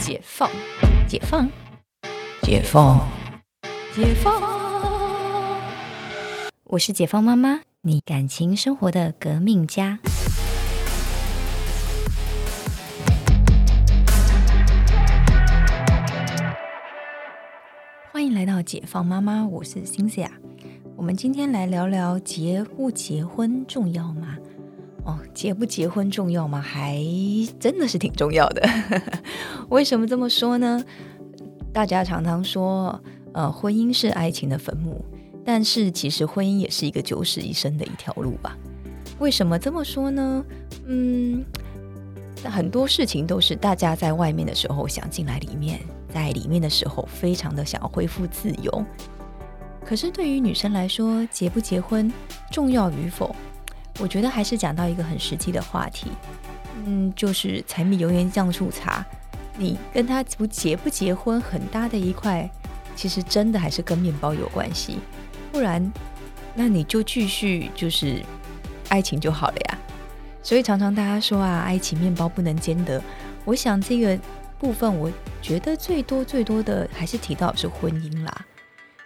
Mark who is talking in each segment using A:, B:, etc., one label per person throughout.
A: 解放，解放，
B: 解放，
A: 解放！我是解放妈妈，你感情生活的革命家。欢迎来到解放妈妈，我是辛思雅。我们今天来聊聊结不结婚重要吗？结不结婚重要吗？还真的是挺重要的。为什么这么说呢？大家常常说，呃，婚姻是爱情的坟墓，但是其实婚姻也是一个九死一生的一条路吧？为什么这么说呢？嗯，很多事情都是大家在外面的时候想进来里面，在里面的时候非常的想要恢复自由。可是对于女生来说，结不结婚重要与否？我觉得还是讲到一个很实际的话题，嗯，就是柴米油盐酱醋茶，你跟他不结不结婚，很大的一块，其实真的还是跟面包有关系。不然，那你就继续就是爱情就好了呀。所以常常大家说啊，爱情面包不能兼得。我想这个部分，我觉得最多最多的还是提到是婚姻啦。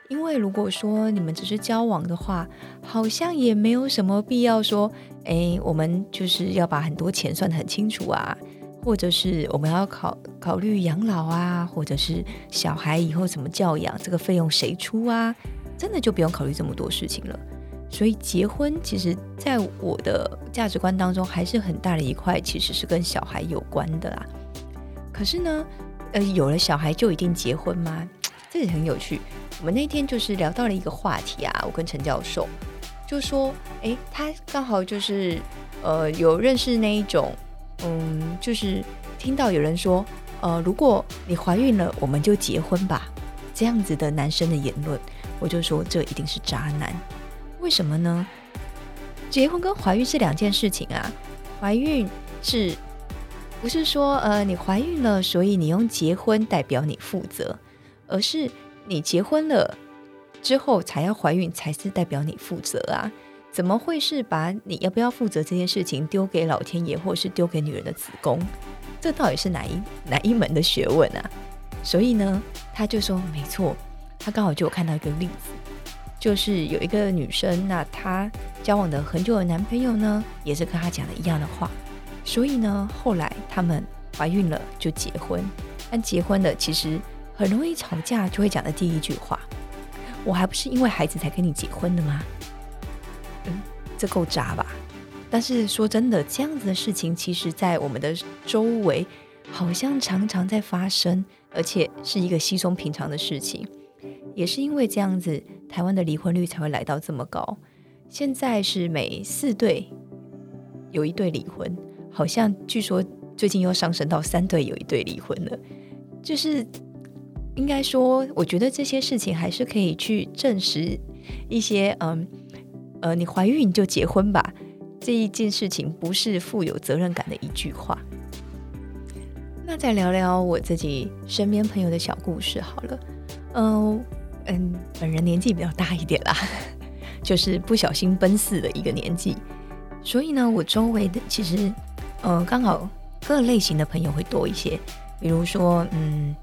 A: 因为如果说你们只是交往的话，好像也没有什么必要说，哎，我们就是要把很多钱算得很清楚啊，或者是我们要考考虑养老啊，或者是小孩以后怎么教养，这个费用谁出啊？真的就不用考虑这么多事情了。所以结婚其实，在我的价值观当中，还是很大的一块，其实是跟小孩有关的啦。可是呢，呃，有了小孩就一定结婚吗？这也很有趣。我们那天就是聊到了一个话题啊，我跟陈教授就说，哎，他刚好就是呃有认识那一种，嗯，就是听到有人说，呃，如果你怀孕了，我们就结婚吧，这样子的男生的言论，我就说这一定是渣男。为什么呢？结婚跟怀孕是两件事情啊，怀孕是不是说呃你怀孕了，所以你用结婚代表你负责，而是。你结婚了之后才要怀孕，才是代表你负责啊？怎么会是把你要不要负责这件事情丢给老天爷，或是丢给女人的子宫？这到底是哪一哪一门的学问啊？所以呢，他就说没错，他刚好就有看到一个例子，就是有一个女生，那她交往的很久的男朋友呢，也是跟她讲的一样的话，所以呢，后来他们怀孕了就结婚，但结婚了其实。很容易吵架，就会讲的第一句话：“我还不是因为孩子才跟你结婚的吗？”嗯，这够渣吧？但是说真的，这样子的事情，其实在我们的周围好像常常在发生，而且是一个稀松平常的事情。也是因为这样子，台湾的离婚率才会来到这么高。现在是每四对有一对离婚，好像据说最近又上升到三对有一对离婚了，就是。应该说，我觉得这些事情还是可以去证实一些，嗯，呃，你怀孕就结婚吧，这一件事情不是富有责任感的一句话。那再聊聊我自己身边朋友的小故事好了，嗯嗯，本人年纪比较大一点啦，就是不小心奔四的一个年纪，所以呢，我周围的其实，呃，刚好各类型的朋友会多一些，比如说，嗯。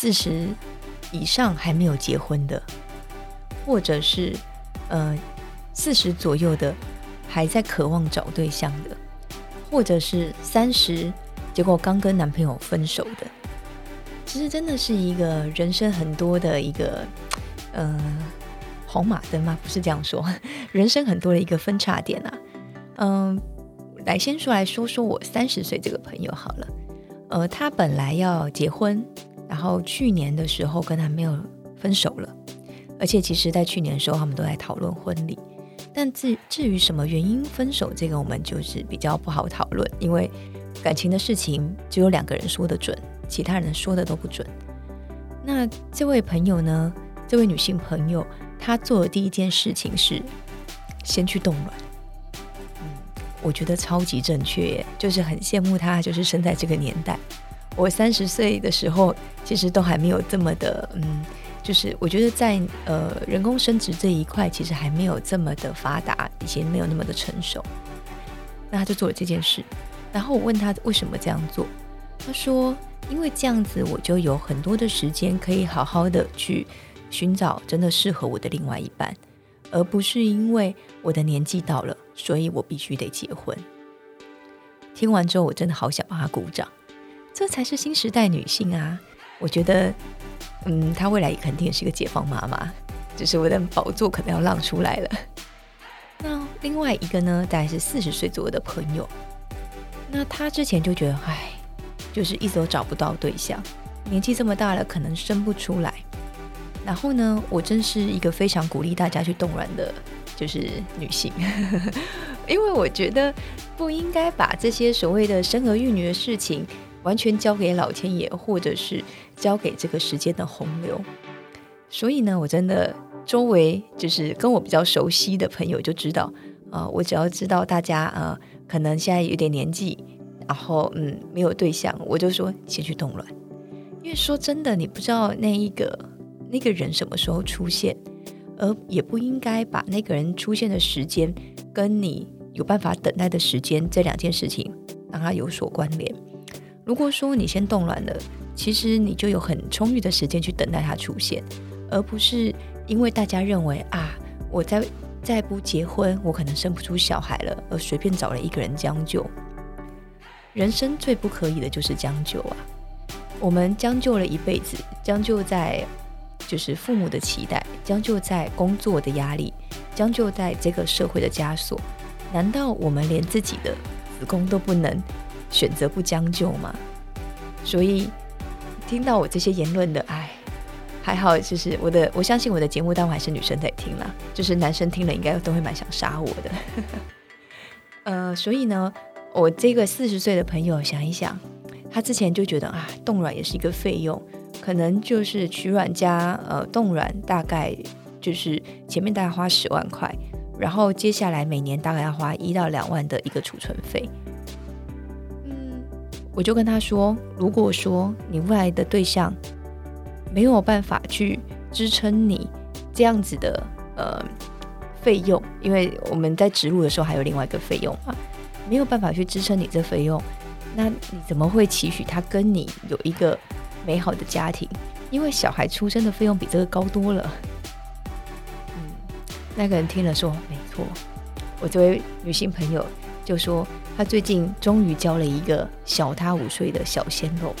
A: 四十以上还没有结婚的，或者是呃四十左右的还在渴望找对象的，或者是三十结果刚跟男朋友分手的，其实真的是一个人生很多的一个呃红马灯吗？不是这样说，人生很多的一个分叉点啊。嗯，来先说来说说我三十岁这个朋友好了，呃，他本来要结婚。然后去年的时候跟男朋友分手了，而且其实在去年的时候他们都在讨论婚礼，但至至于什么原因分手，这个我们就是比较不好讨论，因为感情的事情只有两个人说的准，其他人说的都不准。那这位朋友呢，这位女性朋友，她做的第一件事情是先去冻卵，嗯，我觉得超级正确，就是很羡慕她，就是生在这个年代。我三十岁的时候，其实都还没有这么的，嗯，就是我觉得在呃人工生殖这一块，其实还没有这么的发达，以前没有那么的成熟。那他就做了这件事，然后我问他为什么这样做，他说因为这样子我就有很多的时间可以好好的去寻找真的适合我的另外一半，而不是因为我的年纪到了，所以我必须得结婚。听完之后，我真的好想帮他鼓掌，这才是新时代女性啊！我觉得，嗯，她未来肯定也是个解放妈妈，只是我的宝座可能要让出来了。那另外一个呢，大概是四十岁左右的朋友，那她之前就觉得，唉，就是一直都找不到对象，年纪这么大了，可能生不出来。然后呢，我真是一个非常鼓励大家去冻卵的，就是女性，因为我觉得不应该把这些所谓的生儿育女的事情完全交给老天爷，或者是交给这个时间的洪流。所以呢，我真的。周围就是跟我比较熟悉的朋友就知道，啊，我只要知道大家呃可能现在有点年纪，然后嗯没有对象，我就说先去动卵，因为说真的，你不知道那一个那个人什么时候出现，而也不应该把那个人出现的时间跟你有办法等待的时间这两件事情让它有所关联。如果说你先动卵了，其实你就有很充裕的时间去等待它出现，而不是。因为大家认为啊，我再再不结婚，我可能生不出小孩了，而随便找了一个人将就。人生最不可以的就是将就啊！我们将就了一辈子，将就在就是父母的期待，将就在工作的压力，将就在这个社会的枷锁。难道我们连自己的子宫都不能选择不将就嘛？所以听到我这些言论的，哎。还好，就是我的，我相信我的节目当然还是女生在听啦，就是男生听了应该都会蛮想杀我的。呃，所以呢，我这个四十岁的朋友想一想，他之前就觉得啊，冻卵也是一个费用，可能就是取卵加呃冻卵，大概就是前面大概花十万块，然后接下来每年大概要花一到两万的一个储存费。我就跟他说，如果说你未来的对象。没有办法去支撑你这样子的呃费用，因为我们在植入的时候还有另外一个费用嘛，没有办法去支撑你这费用，那你怎么会期许他跟你有一个美好的家庭？因为小孩出生的费用比这个高多了。嗯，那个人听了说没错，我这位女性朋友就说，他最近终于交了一个小他五岁的小鲜肉。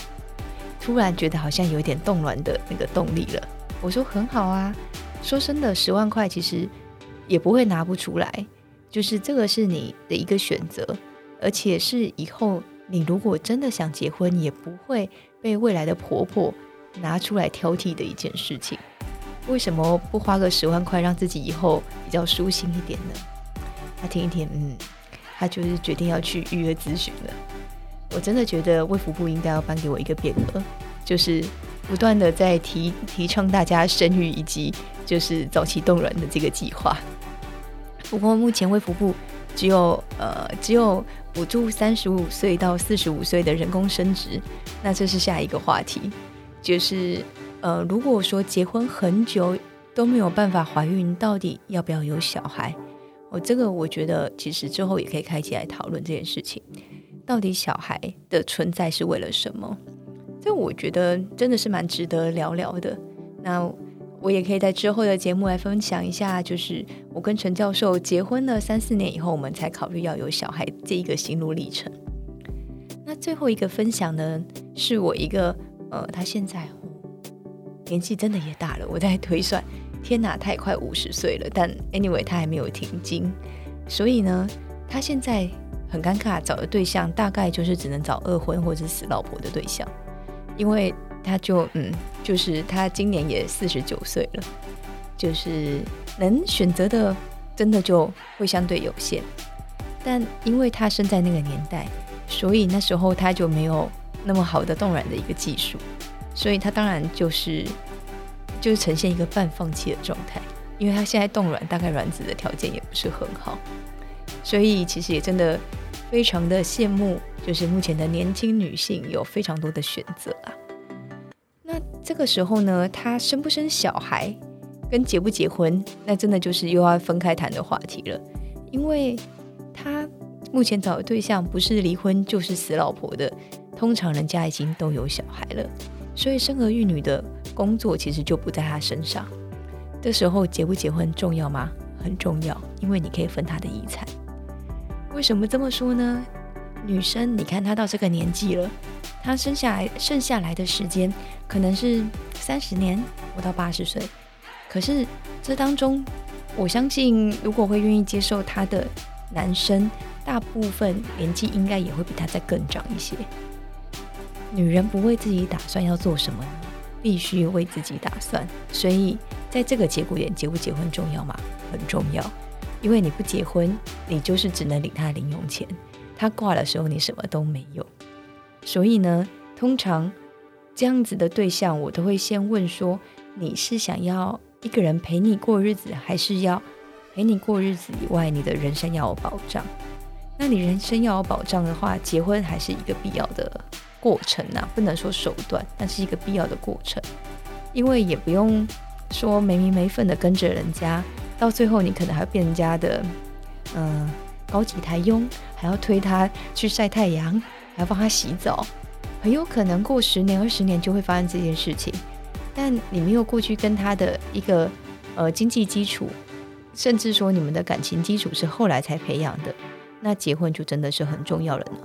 A: 突然觉得好像有点动卵的那个动力了。我说很好啊，说真的，十万块其实也不会拿不出来，就是这个是你的一个选择，而且是以后你如果真的想结婚，也不会被未来的婆婆拿出来挑剔的一件事情。为什么不花个十万块，让自己以后比较舒心一点呢？他听一听，嗯，他就是决定要去预约咨询了。我真的觉得卫福部应该要颁给我一个匾额，就是不断的在提提倡大家生育以及就是早期冻卵的这个计划。不过目前卫福部只有呃只有补助三十五岁到四十五岁的人工生殖，那这是下一个话题，就是呃如果说结婚很久都没有办法怀孕，到底要不要有小孩？我这个我觉得其实之后也可以开起来讨论这件事情。到底小孩的存在是为了什么？这我觉得真的是蛮值得聊聊的。那我也可以在之后的节目来分享一下，就是我跟陈教授结婚了三四年以后，我们才考虑要有小孩这一个心路历程。那最后一个分享呢，是我一个呃，他现在年纪真的也大了，我在推算，天哪，他也快五十岁了，但 anyway 他还没有停经，所以呢，他现在。很尴尬，找的对象大概就是只能找二婚或者死老婆的对象，因为他就嗯，就是他今年也四十九岁了，就是能选择的真的就会相对有限。但因为他生在那个年代，所以那时候他就没有那么好的冻卵的一个技术，所以他当然就是就是呈现一个半放弃的状态，因为他现在冻卵大概卵子的条件也不是很好。所以其实也真的非常的羡慕，就是目前的年轻女性有非常多的选择啊。那这个时候呢，她生不生小孩跟结不结婚，那真的就是又要分开谈的话题了。因为她目前找的对象不是离婚就是死老婆的，通常人家已经都有小孩了，所以生儿育女的工作其实就不在他身上。这时候结不结婚重要吗？很重要，因为你可以分他的遗产。为什么这么说呢？女生，你看她到这个年纪了，她生下来剩下来的时间可能是三十年，活到八十岁。可是这当中，我相信如果会愿意接受她的男生，大部分年纪应该也会比她再更长一些。女人不为自己打算要做什么？必须为自己打算。所以在这个节骨眼，结不结婚重要吗？很重要，因为你不结婚，你就是只能领他零用钱。他挂的时候，你什么都没有。所以呢，通常这样子的对象，我都会先问说：你是想要一个人陪你过日子，还是要陪你过日子以外，你的人生要有保障？那你人生要有保障的话，结婚还是一个必要的过程啊，不能说手段，但是一个必要的过程。因为也不用说没名没分的跟着人家，到最后你可能还要变人家的，嗯。高级台佣还要推他去晒太阳，还要帮他洗澡，很有可能过十年二十年就会发生这件事情。但你没有过去跟他的一个呃经济基础，甚至说你们的感情基础是后来才培养的，那结婚就真的是很重要了呢。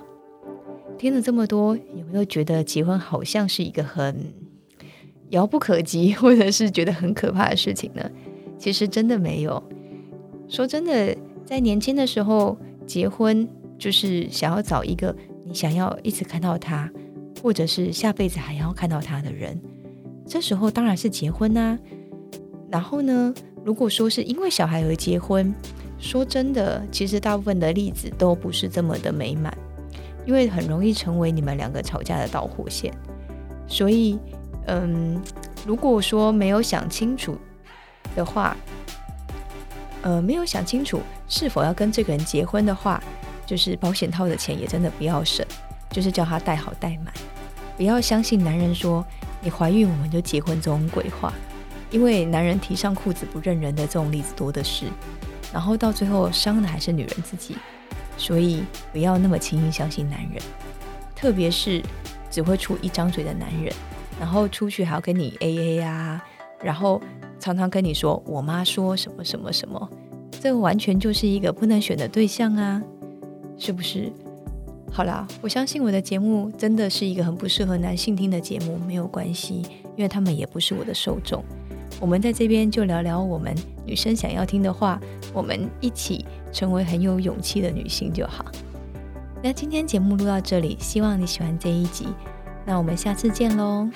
A: 听了这么多，有没有觉得结婚好像是一个很遥不可及，或者是觉得很可怕的事情呢？其实真的没有。说真的。在年轻的时候结婚，就是想要找一个你想要一直看到他，或者是下辈子还要看到他的人。这时候当然是结婚呐。然后呢，如果说是因为小孩而结婚，说真的，其实大部分的例子都不是这么的美满，因为很容易成为你们两个吵架的导火线。所以，嗯，如果说没有想清楚的话，呃，没有想清楚是否要跟这个人结婚的话，就是保险套的钱也真的不要省，就是叫他带好带满，不要相信男人说你怀孕我们就结婚这种鬼话，因为男人提上裤子不认人的这种例子多的是，然后到最后伤的还是女人自己，所以不要那么轻易相信男人，特别是只会出一张嘴的男人，然后出去还要跟你 A A 啊，然后。常常跟你说，我妈说什么什么什么，这完全就是一个不能选的对象啊，是不是？好啦，我相信我的节目真的是一个很不适合男性听的节目，没有关系，因为他们也不是我的受众。我们在这边就聊聊我们女生想要听的话，我们一起成为很有勇气的女性就好。那今天节目录到这里，希望你喜欢这一集，那我们下次见喽。